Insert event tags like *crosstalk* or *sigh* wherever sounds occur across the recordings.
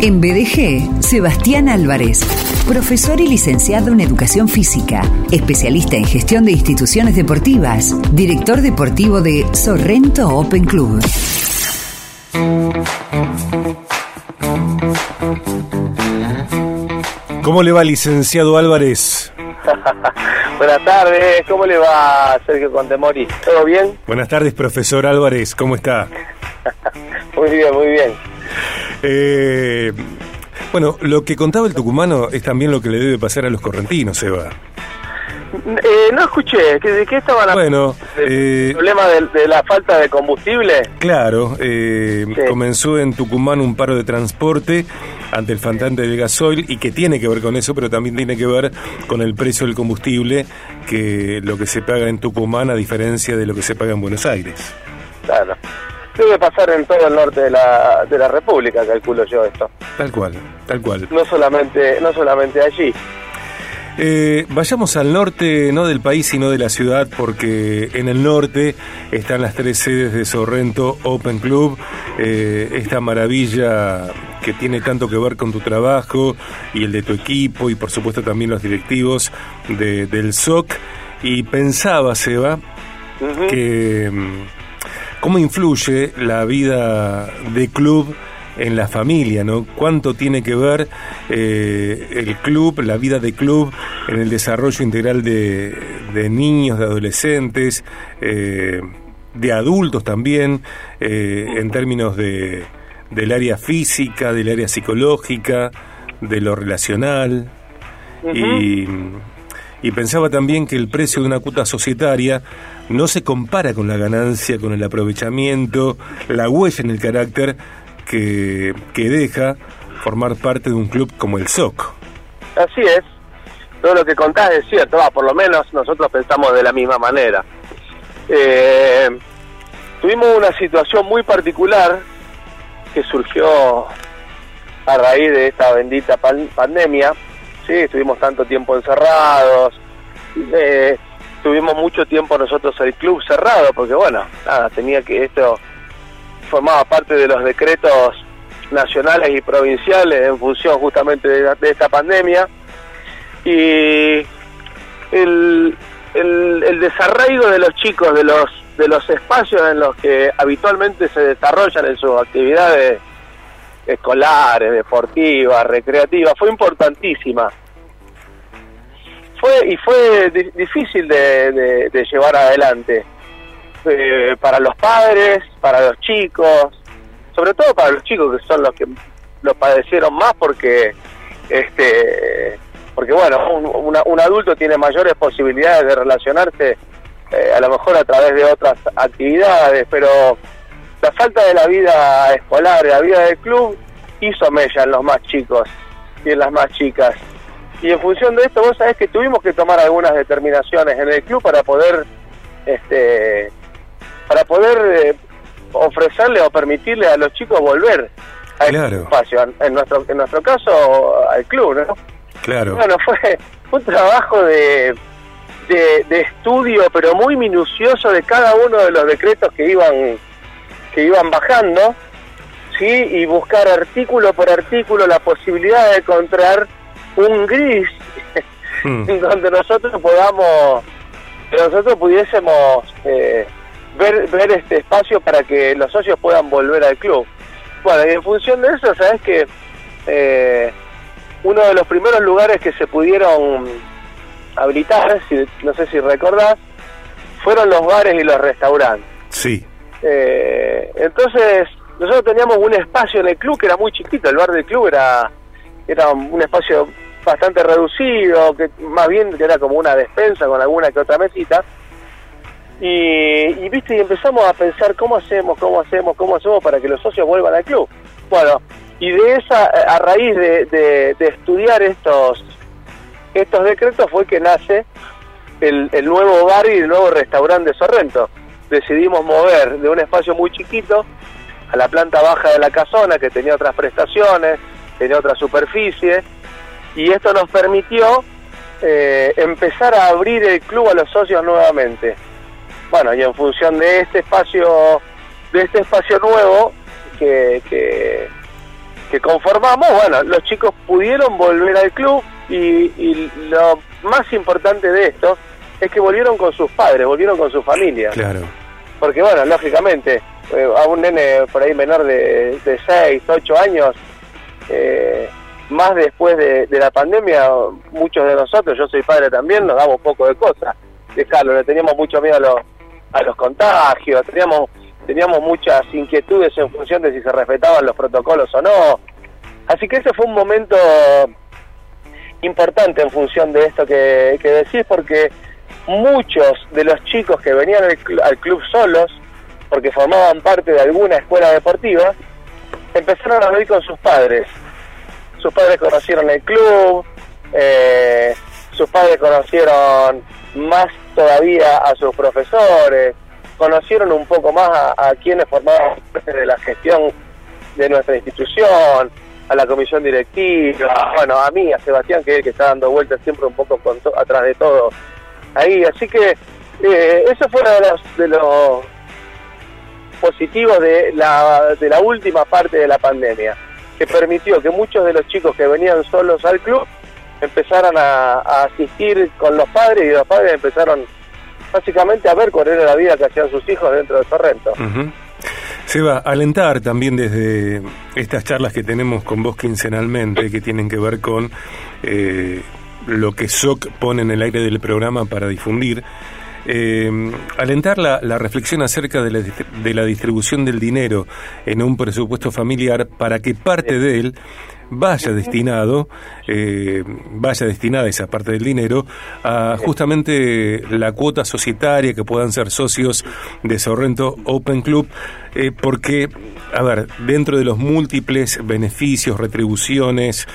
En BDG, Sebastián Álvarez, profesor y licenciado en Educación Física, especialista en gestión de instituciones deportivas, director deportivo de Sorrento Open Club. ¿Cómo le va, licenciado Álvarez? *laughs* Buenas tardes, ¿cómo le va Sergio Contemori? ¿Todo bien? Buenas tardes, profesor Álvarez, ¿cómo está? *laughs* muy bien, muy bien. Eh, bueno, lo que contaba el tucumano es también lo que le debe pasar a los correntinos, Eva. Eh, no escuché, ¿de qué estaban hablando? Bueno, ¿El eh, problema de, la falta de combustible? Claro, eh, comenzó en Tucumán un paro de transporte ante el faltante del gasoil y que tiene que ver con eso, pero también tiene que ver con el precio del combustible, que lo que se paga en Tucumán a diferencia de lo que se paga en Buenos Aires. Claro debe pasar en todo el norte de la, de la República, calculo yo esto. Tal cual, tal cual. No solamente, no solamente allí. Eh, vayamos al norte, no del país, sino de la ciudad, porque en el norte están las tres sedes de Sorrento Open Club, eh, esta maravilla que tiene tanto que ver con tu trabajo y el de tu equipo y por supuesto también los directivos del SOC. Y pensaba, Seba, que mm, ¿Cómo influye la vida de club en la familia, ¿no? ¿Cuánto tiene que ver eh, el club, la vida de club en el desarrollo integral de, niños, de adolescentes, eh, de adultos también, eh, en términos de, del área física, del área psicológica, de lo relacional? Y y pensaba también que el precio de una cuota societaria no se compara con la ganancia, con el aprovechamiento, la huella en el carácter que, que deja formar parte de un club como el SOC. Así es, todo lo que contás es cierto, va, por lo menos nosotros pensamos de la misma manera. Eh, tuvimos una situación muy particular que surgió a raíz de esta bendita pandemia, sí, estuvimos tanto tiempo encerrados, eh, tuvimos mucho tiempo nosotros el club cerrado, porque bueno, nada, tenía que esto formaba parte de los decretos nacionales y provinciales en función justamente de, esta pandemia. Y el, el, desarraigo de los chicos de los de los espacios en los que habitualmente se desarrollan en sus actividades escolares, deportivas, recreativas, fue importantísima. Fue y fue difícil de, llevar adelante eh, para los padres, para los chicos, sobre todo para los chicos que son los que lo padecieron más porque este porque bueno un, adulto tiene mayores posibilidades de relacionarse eh, a lo mejor a través de otras actividades pero la falta de la vida escolar, de la vida del club, hizo mella en los más chicos y en las más chicas. Y en función de esto, vos sabés que tuvimos que tomar algunas determinaciones en el club para poder, este, para poder eh, ofrecerle o permitirle a los chicos volver a este espacio. En nuestro, en nuestro caso, al club, ¿no? Claro. Bueno, fue un trabajo de, de estudio, pero muy minucioso de cada uno de los decretos que iban que iban bajando, ¿sí? Y buscar artículo por artículo la posibilidad de encontrar un gris *laughs* hmm. donde nosotros podamos, nosotros pudiésemos eh, ver, ver este espacio para que los socios puedan volver al club. Bueno, y en función de eso, sabes que eh, uno de los primeros lugares que se pudieron habilitar, si, no sé si recordás, fueron los bares y los restaurantes. Sí. Eh, entonces, nosotros teníamos un espacio en el club que era muy chiquito, el bar del club era, era un espacio bastante reducido, que más bien era como una despensa con alguna que otra mesita. Y, viste, y empezamos a pensar cómo hacemos, cómo hacemos, cómo hacemos para que los socios vuelvan al club. Bueno, y de esa, a raíz de, estudiar estos, estos decretos fue que nace el, el nuevo bar y el nuevo restaurante de Sorrento decidimos mover de un espacio muy chiquito a la planta baja de la casona que tenía otras prestaciones, tenía otra superficie y esto nos permitió eh, empezar a abrir el club a los socios nuevamente. Bueno, y en función de este espacio, de este espacio nuevo que, que, que conformamos, bueno, los chicos pudieron volver al club y, lo más importante de esto es que volvieron con sus padres, volvieron con su familia. Porque bueno, lógicamente, eh, a un nene por ahí menor de, de 6, 8 años, eh, más después de, la pandemia, muchos de nosotros, yo soy padre también, nos damos poco de cosas. Dejarlo, le teníamos mucho miedo a los, a los contagios, teníamos teníamos muchas inquietudes en función de si se respetaban los protocolos o no. Así que ese fue un momento importante en función de esto que, decís, porque muchos de los chicos que venían al, club solos, porque formaban parte de alguna escuela deportiva, empezaron a venir con sus padres. Sus padres conocieron el club, eh, sus padres conocieron más todavía a sus profesores, conocieron un poco más a, quienes formaban parte de la gestión de nuestra institución, a la comisión directiva, bueno, a mí, a Sebastián, que es el que está dando vueltas siempre un poco atrás de todo ahí. Así que eh, eso fue uno de los, de los positivos de la, de la última parte de la pandemia, que permitió que muchos de los chicos que venían solos al club empezaran a asistir con los padres y los padres empezaron básicamente a ver cuál era la vida que hacían sus hijos dentro de Sorrento. Se va a alentar también desde estas charlas que tenemos con vos quincenalmente, que tienen que ver con eh, lo que SOC pone en el aire del programa para difundir. Eh, alentar la, reflexión acerca de la, de la distribución del dinero en un presupuesto familiar para que parte de él vaya destinado, eh, vaya destinada esa parte del dinero a justamente la cuota societaria que puedan ser socios de Sorrento Open Club, eh, porque, a ver, dentro de los múltiples beneficios, retribuciones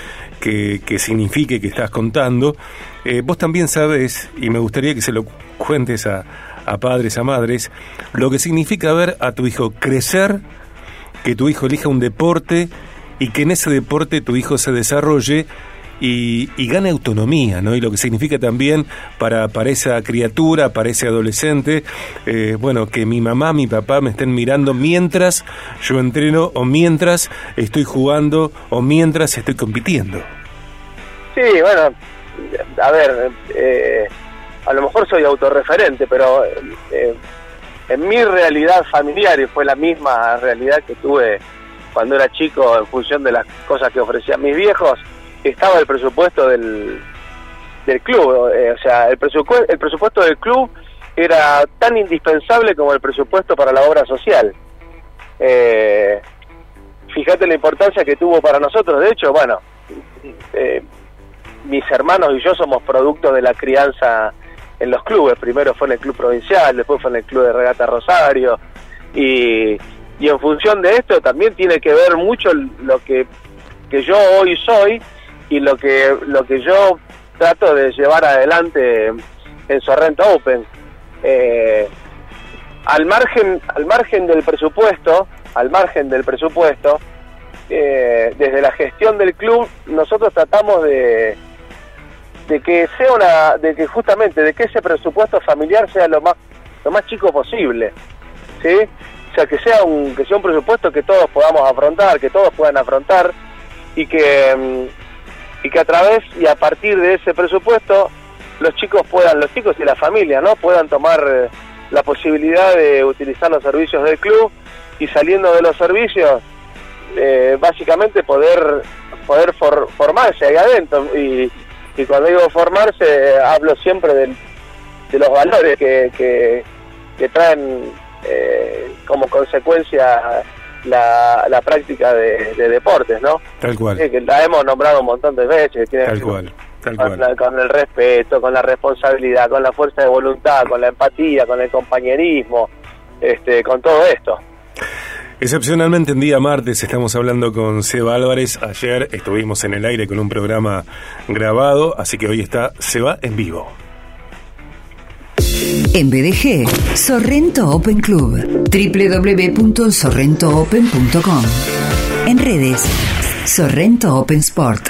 que, que signifique que estás contando, eh, vos también sabes, y me gustaría que se lo cuentes a, a padres, a madres, lo que significa ver a tu hijo crecer, que tu hijo elija un deporte, y que en ese deporte tu hijo se desarrolle y, gane autonomía, ¿no? Y lo que significa también para, para esa criatura, para ese adolescente, eh, bueno, que mi mamá, mi papá me estén mirando mientras yo entreno o mientras estoy jugando o mientras estoy compitiendo. Sí, bueno, a ver, eh, a lo mejor soy autorreferente, pero eh, en mi realidad familiar, y fue la misma realidad que tuve cuando era chico, en función de las cosas que ofrecían mis viejos, estaba el presupuesto del, del club. Eh, o sea, el presupuesto, el presupuesto del club era tan indispensable como el presupuesto para la obra social. Eh, fíjate la importancia que tuvo para nosotros. De hecho, bueno, eh, mis hermanos y yo somos producto de la crianza en los clubes. Primero fue en el club provincial, después fue en el club de regata Rosario. Y, y en función de esto también tiene que ver mucho lo que, que yo hoy soy y lo que lo que yo trato de llevar adelante en Sorrento Open eh, al margen al margen del presupuesto al margen del presupuesto eh, desde la gestión del club nosotros tratamos de de que sea una de que justamente de que ese presupuesto familiar sea lo más lo más chico posible sí o sea, que sea un, que sea un presupuesto que todos podamos afrontar, que todos puedan afrontar y que, mm, y que a través y a partir de ese presupuesto los chicos puedan, los chicos y la familia, ¿no? Puedan tomar eh, la posibilidad de utilizar los servicios del club y saliendo de los servicios, eh, básicamente poder poder formarse ahí adentro y, cuando digo formarse hablo siempre de los valores que, que, que traen eh, como consecuencia la, la práctica de, deportes, ¿no? Tal cual. que la hemos nombrado un montón de veces. tal cual. Tal con, cual. con el respeto, con la responsabilidad, con la fuerza de voluntad, con la empatía, con el compañerismo, este, con todo esto. Excepcionalmente en día martes estamos hablando con Seba Álvarez. Ayer estuvimos en el aire con un programa grabado, así que hoy está Seba en vivo. En BDG, Sorrento Open Club, www.sorrentoopen.com. En redes, Sorrento Open Sport.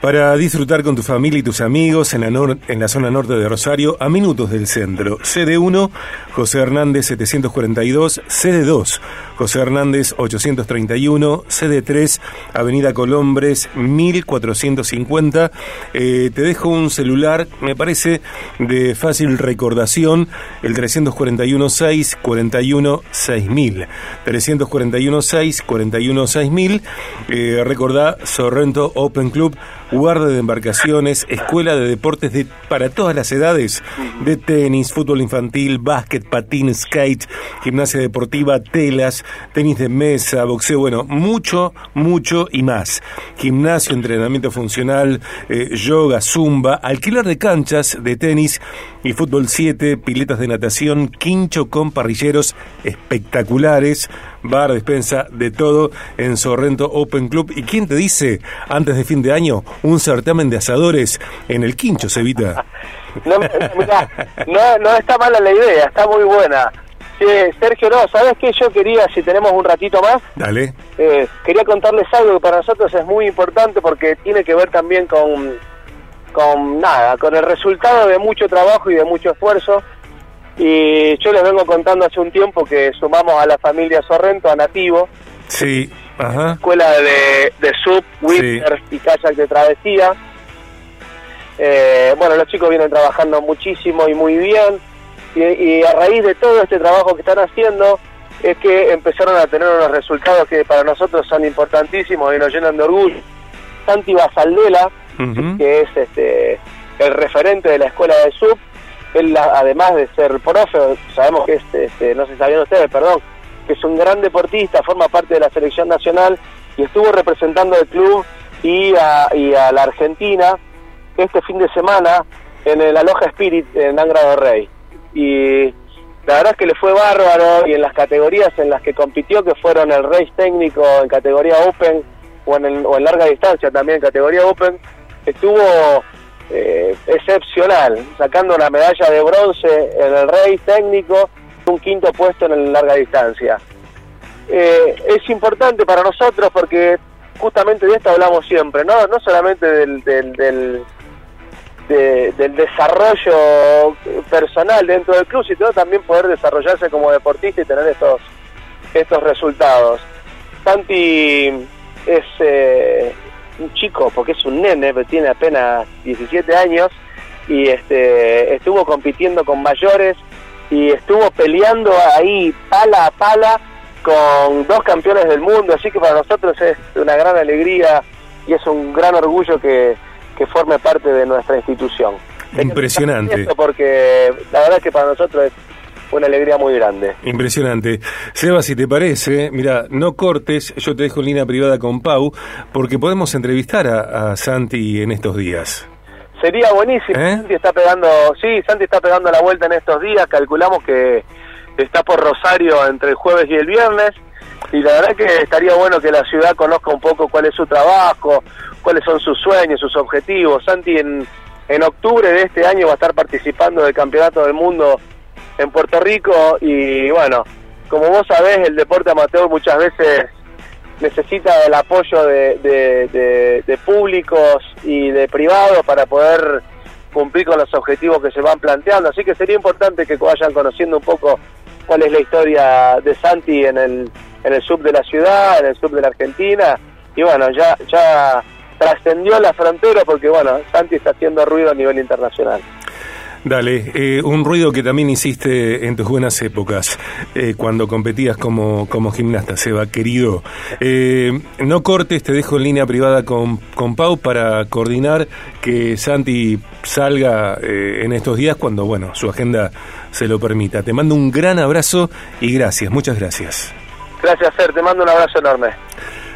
Para disfrutar con tu familia y tus amigos en la, en la zona norte de Rosario, a minutos del centro. CD1, José Hernández 742, CD2, José Hernández 831, sede 3, Avenida Colombres 1450. Eh, te dejo un celular, me parece, de fácil recordación, el 341 6 41 6000. 341 6 41 6000. Eh, recordá Sorrento Open Club guarda de embarcaciones, escuela de deportes de, para todas las edades, de tenis, fútbol infantil, básquet, patín, skate, gimnasia deportiva, telas, tenis de mesa, boxeo, bueno, mucho, mucho y más. Gimnasio, entrenamiento funcional, eh, yoga, zumba, alquiler de canchas de tenis y fútbol 7, piletas de natación, quincho con parrilleros espectaculares, bar, despensa, de todo en Sorrento Open Club. ¿Y quién te dice, antes de fin de año, un certamen de asadores en el quincho, *laughs* no, no está mala la idea, está muy buena. Sergio, no, ¿sabes qué? Yo quería, si tenemos un ratito más, Dale. Eh, quería contarles algo que para nosotros es muy importante porque tiene que ver también con con nada, con el resultado de mucho trabajo y de mucho esfuerzo. Y yo les vengo contando hace un tiempo que sumamos a la familia Sorrento, a Nativo, sí, ajá. escuela de, de sub, y kayak de travesía. Eh, bueno, los chicos vienen trabajando muchísimo y muy bien. Y, y, a raíz de todo este trabajo que están haciendo, es que empezaron a tener unos resultados que para nosotros son importantísimos y nos llenan de orgullo. Santi Basaldela, que es este el referente de la escuela de sub. Él, además de ser profe, sabemos que es, este, no se sabían ustedes, perdón, que es un gran deportista, forma parte de la selección nacional y estuvo representando el club y a, y a la Argentina este fin de semana en el Aloha Spirit en Angra del Rey. Y la verdad es que le fue bárbaro y en las categorías en las que compitió, que fueron el race técnico en categoría Open o en, el, o en larga distancia también en categoría Open, estuvo eh, excepcional, sacando la medalla de bronce en el rey técnico, un quinto puesto en el larga distancia. Eh, es importante para nosotros porque justamente de esto hablamos siempre, no, no solamente del, del, del, del desarrollo personal dentro del club, sino también poder desarrollarse como deportista y tener estos, estos resultados. Santi es eh, un chico, porque es un nene, pero tiene apenas 17 años, y este estuvo compitiendo con mayores y estuvo peleando ahí pala a pala con dos campeones del mundo, así que para nosotros es una gran alegría y es un gran orgullo que, que forme parte de nuestra institución. Impresionante. Porque la verdad es que para nosotros es una alegría muy grande. Impresionante. Seba, si te parece, mira, no cortes, yo te dejo en línea privada con Pau, porque podemos entrevistar a, a Santi en estos días. Sería buenísimo. ¿Eh? Santi está pegando, sí, Santi está pegando la vuelta en estos días. Calculamos que está por Rosario entre el jueves y el viernes. Y la verdad que estaría bueno que la ciudad conozca un poco cuál es su trabajo, cuáles son sus sueños, sus objetivos. Santi en, en octubre de este año va a estar participando del Campeonato del Mundo en Puerto Rico y bueno, como vos sabés, el deporte amateur muchas veces necesita el apoyo de, de, de, públicos y de privados para poder cumplir con los objetivos que se van planteando. Así que sería importante que vayan conociendo un poco cuál es la historia de Santi en el, en el sub de la ciudad, en el sub de la Argentina. Y bueno, ya, ya trascendió la frontera porque bueno, Santi está haciendo ruido a nivel internacional. Dale, eh, un ruido que también hiciste en tus buenas épocas, eh, cuando competías como, como gimnasta, Seba, querido. Eh, no cortes, te dejo en línea privada con, con Pau para coordinar que Santi salga en estos días cuando, bueno, su agenda se lo permita. Te mando un gran abrazo y gracias, muchas gracias. Gracias, Fer, te mando un abrazo enorme.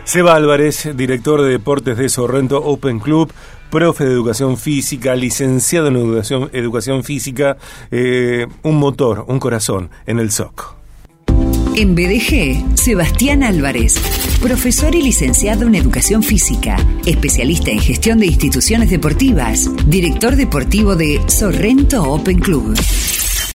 Seba Álvarez, director de deportes de Sorrento Open Club, profe de educación física, licenciado en educación, educación física, eh, un motor, un corazón en el SOC. En BDG, Sebastián Álvarez, profesor y licenciado en educación física, especialista en gestión de instituciones deportivas, director deportivo de Sorrento Open Club.